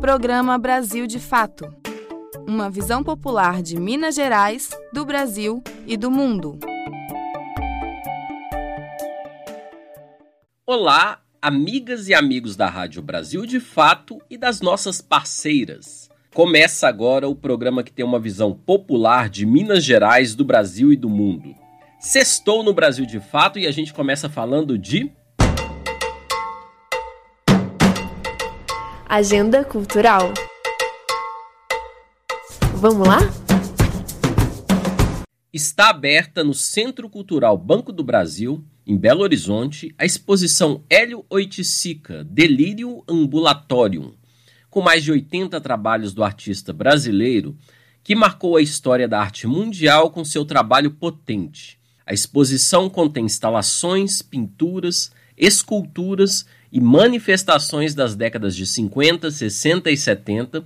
Programa Brasil de Fato. Uma visão popular de Minas Gerais, do Brasil e do mundo. Olá, amigas e amigos da Rádio Brasil de Fato e das nossas parceiras. Começa agora o programa que tem uma visão popular de Minas Gerais, do Brasil e do mundo. Sextou no Brasil de Fato e a gente começa falando de Agenda Cultural. Vamos lá? Está aberta no Centro Cultural Banco do Brasil, em Belo Horizonte, a exposição Hélio Oiticica, Delírio Ambulatorium, com mais de 80 trabalhos do artista brasileiro que marcou a história da arte mundial com seu trabalho potente. A exposição contém instalações, pinturas, esculturas e manifestações das décadas de 50, 60 e 70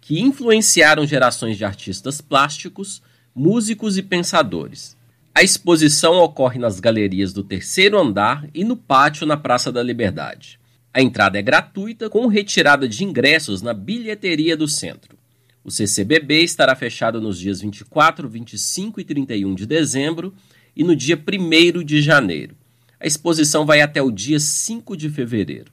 que influenciaram gerações de artistas plásticos, músicos e pensadores. A exposição ocorre nas galerias do terceiro andar e no pátio na Praça da Liberdade. A entrada é gratuita, com retirada de ingressos na bilheteria do centro. O CCBB estará fechado nos dias 24, 25 e 31 de dezembro e no dia 1 de janeiro. A exposição vai até o dia 5 de fevereiro.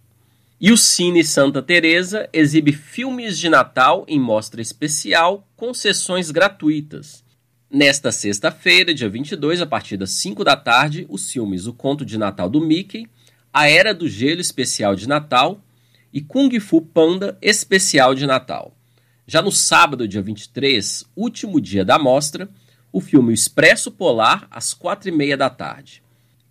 E o Cine Santa Teresa exibe filmes de Natal em mostra especial com sessões gratuitas. Nesta sexta-feira, dia 22, a partir das 5 da tarde, os filmes O Conto de Natal do Mickey, A Era do Gelo Especial de Natal e Kung Fu Panda Especial de Natal. Já no sábado, dia 23, último dia da mostra, o filme Expresso Polar, às quatro e meia da tarde.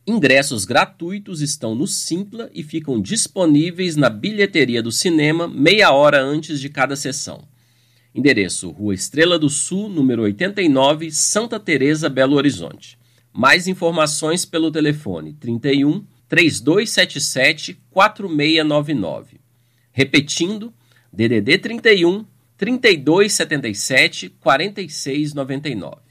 Ingressos gratuitos estão no Simpla e ficam disponíveis na bilheteria do cinema meia hora antes de cada sessão. Endereço: Rua Estrela do Sul, número 89, Santa Teresa, Belo Horizonte. Mais informações pelo telefone 31 3277 4699. Repetindo, DDD 31 3277 4699.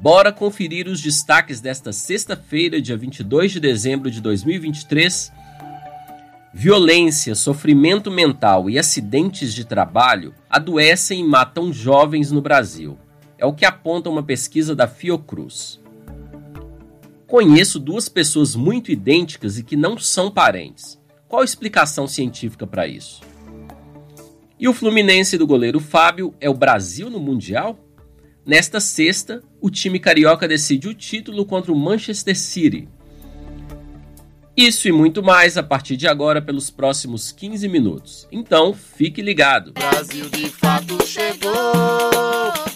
Bora conferir os destaques desta sexta-feira, dia 22 de dezembro de 2023. Violência, sofrimento mental e acidentes de trabalho adoecem e matam jovens no Brasil. É o que aponta uma pesquisa da Fiocruz. Conheço duas pessoas muito idênticas e que não são parentes. Qual a explicação científica para isso? E o Fluminense do goleiro Fábio é o Brasil no Mundial? Nesta sexta, o time carioca decide o título contra o Manchester City. Isso e muito mais a partir de agora pelos próximos 15 minutos. Então, fique ligado. Brasil de fato chegou,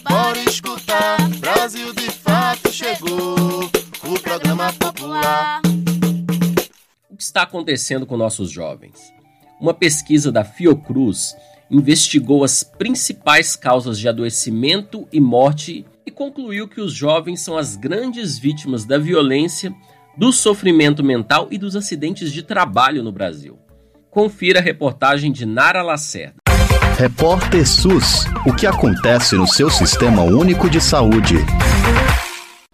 bora escutar. Brasil de fato chegou, o programa popular. O que está acontecendo com nossos jovens? Uma pesquisa da Fiocruz investigou as principais causas de adoecimento e morte e concluiu que os jovens são as grandes vítimas da violência, do sofrimento mental e dos acidentes de trabalho no Brasil. Confira a reportagem de Nara Lacerda. Repórter SUS: O que acontece no seu sistema único de saúde?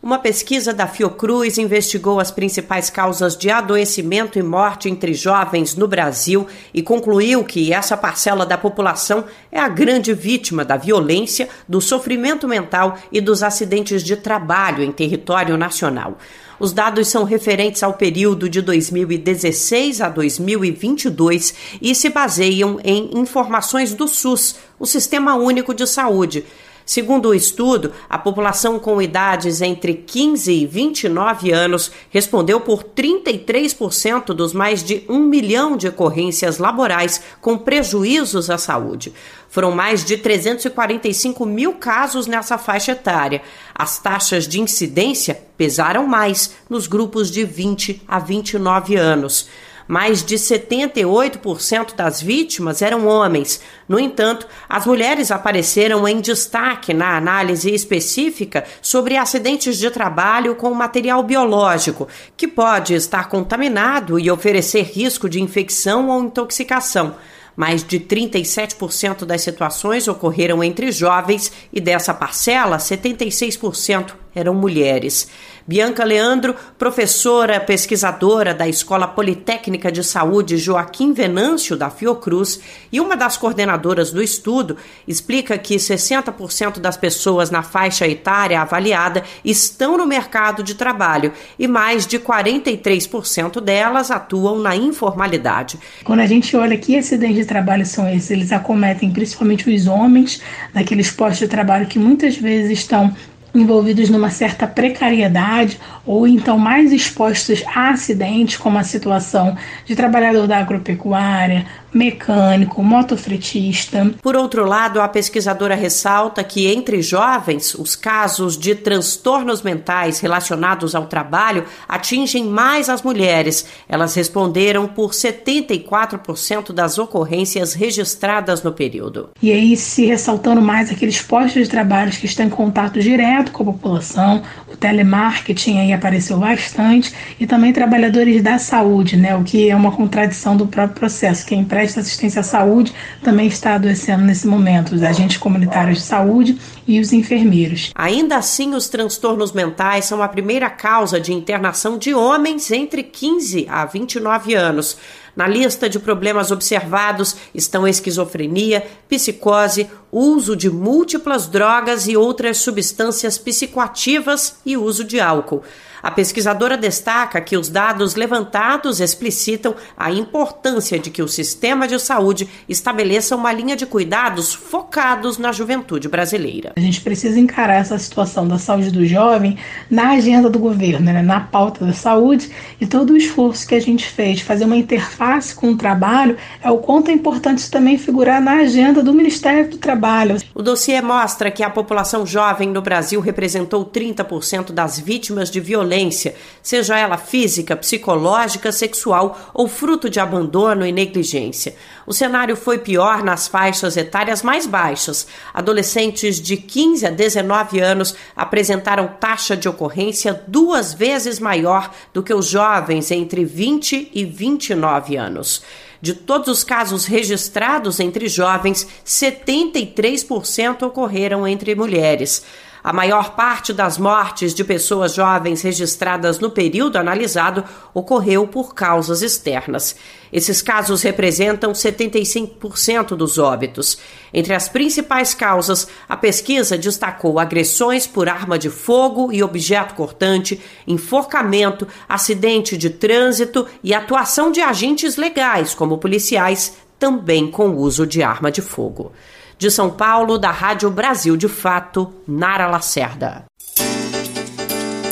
Uma pesquisa da Fiocruz investigou as principais causas de adoecimento e morte entre jovens no Brasil e concluiu que essa parcela da população é a grande vítima da violência, do sofrimento mental e dos acidentes de trabalho em território nacional. Os dados são referentes ao período de 2016 a 2022 e se baseiam em informações do SUS, o Sistema Único de Saúde. Segundo o estudo, a população com idades entre 15 e 29 anos respondeu por 33% dos mais de um milhão de ocorrências laborais com prejuízos à saúde. Foram mais de 345 mil casos nessa faixa etária. As taxas de incidência pesaram mais nos grupos de 20 a 29 anos. Mais de 78% das vítimas eram homens. No entanto, as mulheres apareceram em destaque na análise específica sobre acidentes de trabalho com material biológico, que pode estar contaminado e oferecer risco de infecção ou intoxicação. Mais de 37% das situações ocorreram entre jovens e dessa parcela, 76% eram mulheres. Bianca Leandro, professora pesquisadora da Escola Politécnica de Saúde Joaquim Venâncio da Fiocruz e uma das coordenadoras do estudo, explica que 60% das pessoas na faixa etária avaliada estão no mercado de trabalho e mais de 43% delas atuam na informalidade. Quando a gente olha que acidentes de trabalho são esses, eles acometem principalmente os homens naqueles postos de trabalho que muitas vezes estão envolvidos numa certa precariedade ou então mais expostos a acidentes, como a situação de trabalhador da agropecuária, mecânico, motofretista. Por outro lado, a pesquisadora ressalta que entre jovens, os casos de transtornos mentais relacionados ao trabalho atingem mais as mulheres. Elas responderam por 74% das ocorrências registradas no período. E aí se ressaltando mais aqueles postos de trabalho que estão em contato direto com a população, o telemarketing aí apareceu bastante e também trabalhadores da saúde, né, o que é uma contradição do próprio processo, que a presta assistência à saúde também está adoecendo nesse momento, os agentes comunitários de saúde e os enfermeiros. Ainda assim, os transtornos mentais são a primeira causa de internação de homens entre 15 a 29 anos. Na lista de problemas observados estão esquizofrenia, psicose, uso de múltiplas drogas e outras substâncias psicoativas e uso de álcool. A pesquisadora destaca que os dados levantados explicitam a importância de que o sistema de saúde estabeleça uma linha de cuidados focados na juventude brasileira. A gente precisa encarar essa situação da saúde do jovem na agenda do governo, né, na pauta da saúde, e todo o esforço que a gente fez de fazer uma interface com o trabalho é o quanto é importante também figurar na agenda do Ministério do Trabalho. O dossiê mostra que a população jovem no Brasil representou 30% das vítimas de violência, seja ela física, psicológica, sexual ou fruto de abandono e negligência. O cenário foi pior nas faixas etárias mais baixas. Adolescentes de 15 a 19 anos apresentaram taxa de ocorrência duas vezes maior do que os jovens entre 20 e 29 anos. De todos os casos registrados entre jovens, 73% ocorreram entre mulheres. A maior parte das mortes de pessoas jovens registradas no período analisado ocorreu por causas externas. Esses casos representam 75% dos óbitos. Entre as principais causas, a pesquisa destacou agressões por arma de fogo e objeto cortante, enforcamento, acidente de trânsito e atuação de agentes legais, como policiais, também com uso de arma de fogo. De São Paulo, da Rádio Brasil de Fato, Nara Lacerda.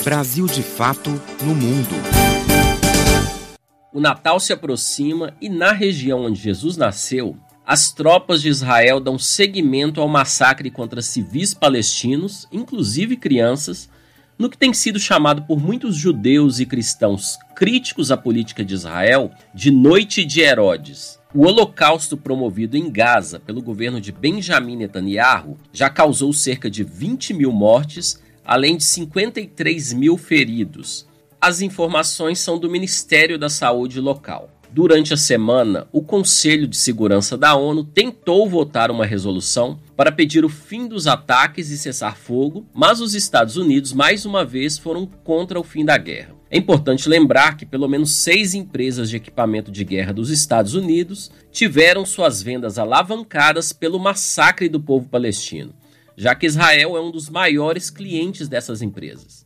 Brasil de Fato no Mundo. O Natal se aproxima e, na região onde Jesus nasceu, as tropas de Israel dão seguimento ao massacre contra civis palestinos, inclusive crianças, no que tem sido chamado por muitos judeus e cristãos críticos à política de Israel de Noite de Herodes. O holocausto promovido em Gaza pelo governo de Benjamin Netanyahu já causou cerca de 20 mil mortes, além de 53 mil feridos. As informações são do Ministério da Saúde local. Durante a semana, o Conselho de Segurança da ONU tentou votar uma resolução para pedir o fim dos ataques e cessar fogo, mas os Estados Unidos mais uma vez foram contra o fim da guerra. É importante lembrar que pelo menos seis empresas de equipamento de guerra dos Estados Unidos tiveram suas vendas alavancadas pelo massacre do povo palestino, já que Israel é um dos maiores clientes dessas empresas.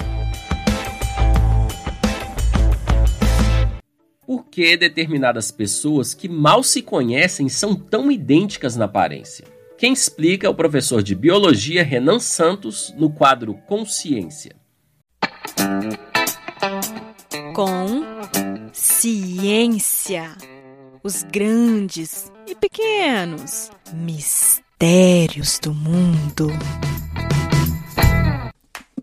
Por que determinadas pessoas que mal se conhecem são tão idênticas na aparência? Quem explica é o professor de biologia Renan Santos no quadro Consciência. Com ciência, os grandes e pequenos mistérios do mundo.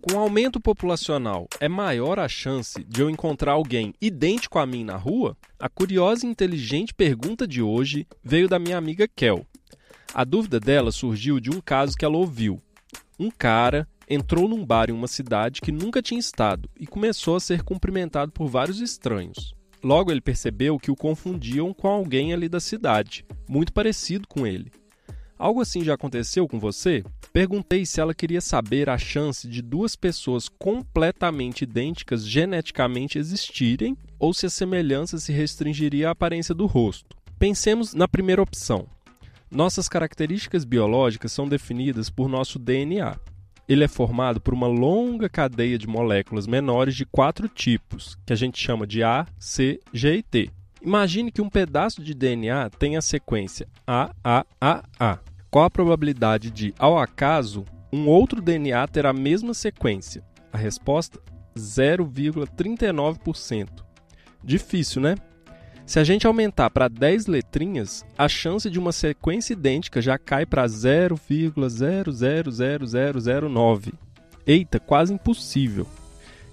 Com o aumento populacional, é maior a chance de eu encontrar alguém idêntico a mim na rua? A curiosa e inteligente pergunta de hoje veio da minha amiga Kel. A dúvida dela surgiu de um caso que ela ouviu. Um cara entrou num bar em uma cidade que nunca tinha estado e começou a ser cumprimentado por vários estranhos. Logo ele percebeu que o confundiam com alguém ali da cidade, muito parecido com ele. Algo assim já aconteceu com você? Perguntei se ela queria saber a chance de duas pessoas completamente idênticas geneticamente existirem ou se a semelhança se restringiria à aparência do rosto. Pensemos na primeira opção. Nossas características biológicas são definidas por nosso DNA. Ele é formado por uma longa cadeia de moléculas menores de quatro tipos, que a gente chama de A, C, G e T. Imagine que um pedaço de DNA tem a sequência A, A, A, A. Qual a probabilidade de, ao acaso, um outro DNA ter a mesma sequência? A resposta: 0,39%. Difícil, né? Se a gente aumentar para 10 letrinhas, a chance de uma sequência idêntica já cai para 0,000009. Eita, quase impossível.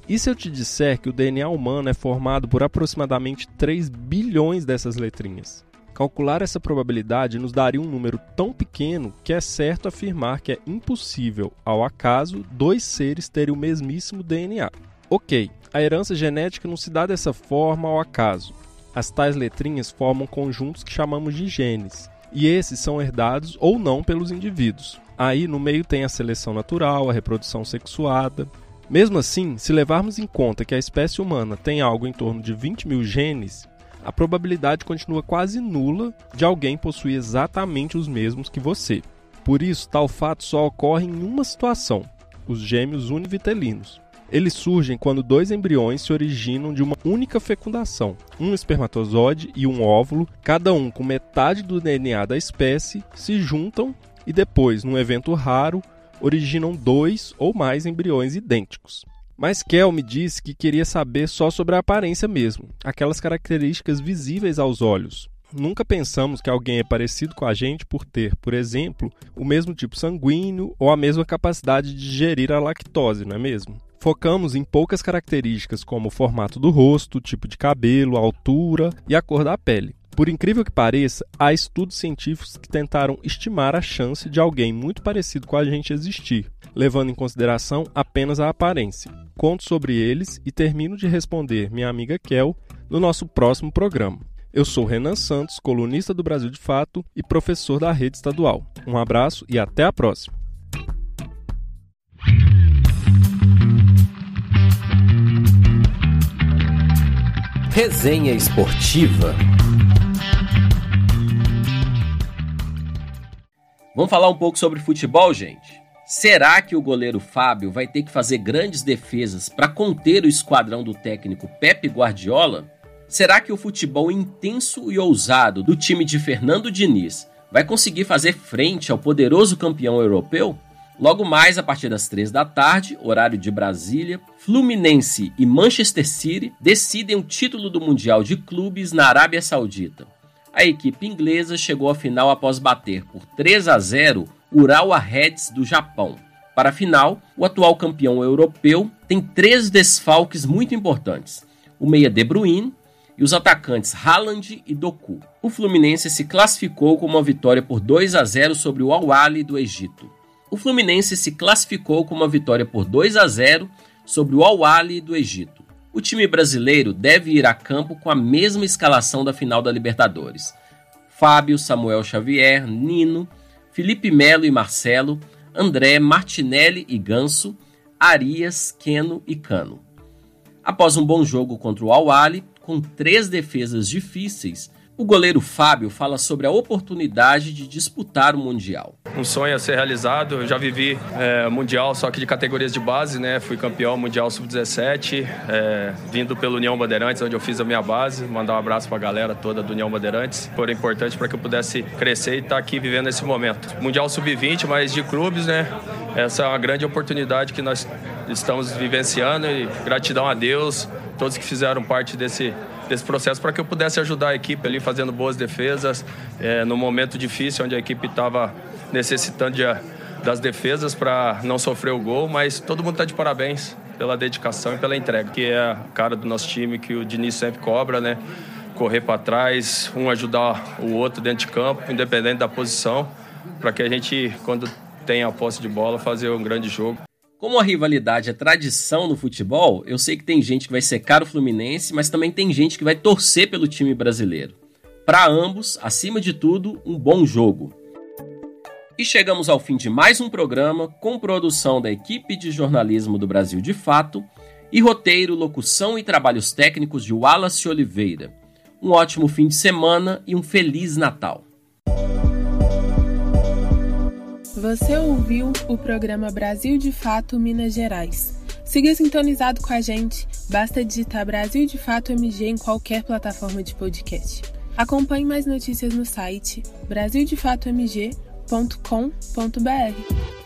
E se eu te disser que o DNA humano é formado por aproximadamente 3 bilhões dessas letrinhas? Calcular essa probabilidade nos daria um número tão pequeno que é certo afirmar que é impossível, ao acaso, dois seres terem o mesmíssimo DNA. Ok, a herança genética não se dá dessa forma ao acaso. As tais letrinhas formam conjuntos que chamamos de genes, e esses são herdados ou não pelos indivíduos. Aí no meio tem a seleção natural, a reprodução sexuada, mesmo assim, se levarmos em conta que a espécie humana tem algo em torno de 20 mil genes, a probabilidade continua quase nula de alguém possuir exatamente os mesmos que você. Por isso, tal fato só ocorre em uma situação: os gêmeos univitelinos. Eles surgem quando dois embriões se originam de uma única fecundação, um espermatozoide e um óvulo, cada um com metade do DNA da espécie, se juntam e depois, num evento raro, originam dois ou mais embriões idênticos. Mas Kel me disse que queria saber só sobre a aparência mesmo, aquelas características visíveis aos olhos. Nunca pensamos que alguém é parecido com a gente por ter, por exemplo, o mesmo tipo sanguíneo ou a mesma capacidade de digerir a lactose, não é mesmo? Focamos em poucas características como o formato do rosto, tipo de cabelo, altura e a cor da pele. Por incrível que pareça, há estudos científicos que tentaram estimar a chance de alguém muito parecido com a gente existir, levando em consideração apenas a aparência. Conto sobre eles e termino de responder minha amiga Kel no nosso próximo programa. Eu sou Renan Santos, colunista do Brasil de Fato e professor da rede estadual. Um abraço e até a próxima. Resenha Esportiva. Vamos falar um pouco sobre futebol, gente? Será que o goleiro Fábio vai ter que fazer grandes defesas para conter o esquadrão do técnico Pepe Guardiola? Será que o futebol intenso e ousado do time de Fernando Diniz vai conseguir fazer frente ao poderoso campeão europeu? Logo mais, a partir das três da tarde, horário de Brasília, Fluminense e Manchester City decidem o título do Mundial de Clubes na Arábia Saudita a equipe inglesa chegou à final após bater por 3 a 0 o Urawa Reds do Japão. Para a final, o atual campeão europeu tem três desfalques muito importantes: o meia De Bruyne e os atacantes Haaland e Doku. O Fluminense se classificou com uma vitória por 2 a 0 sobre o Al-Ahly do Egito. O Fluminense se classificou com uma vitória por 2 a 0 sobre o Al-Ahly do Egito o time brasileiro deve ir a campo com a mesma escalação da final da Libertadores. Fábio, Samuel Xavier, Nino, Felipe Melo e Marcelo, André, Martinelli e Ganso, Arias, Queno e Cano. Após um bom jogo contra o al com três defesas difíceis, o goleiro Fábio fala sobre a oportunidade de disputar o Mundial. Um sonho a ser realizado. Eu já vivi é, Mundial, só que de categorias de base, né? Fui campeão Mundial Sub-17, é, vindo pelo União Bandeirantes, onde eu fiz a minha base. Mandar um abraço para a galera toda do União Bandeirantes. Foi importante para que eu pudesse crescer e estar tá aqui vivendo esse momento. Mundial Sub-20, mas de clubes, né? Essa é uma grande oportunidade que nós estamos vivenciando e gratidão a Deus, todos que fizeram parte desse desse processo para que eu pudesse ajudar a equipe ali fazendo boas defesas é, no momento difícil onde a equipe estava necessitando de, das defesas para não sofrer o gol, mas todo mundo está de parabéns pela dedicação e pela entrega, que é a cara do nosso time, que o Diniz sempre cobra, né? Correr para trás, um ajudar o outro dentro de campo, independente da posição, para que a gente, quando tem a posse de bola, fazer um grande jogo. Como a rivalidade é tradição no futebol, eu sei que tem gente que vai secar o Fluminense, mas também tem gente que vai torcer pelo time brasileiro. Para ambos, acima de tudo, um bom jogo. E chegamos ao fim de mais um programa com produção da equipe de jornalismo do Brasil de Fato e roteiro, locução e trabalhos técnicos de Wallace Oliveira. Um ótimo fim de semana e um feliz Natal. Você ouviu o programa Brasil de Fato Minas Gerais. Siga sintonizado com a gente, basta digitar Brasil de Fato MG em qualquer plataforma de podcast. Acompanhe mais notícias no site brasildefatomg.com.br.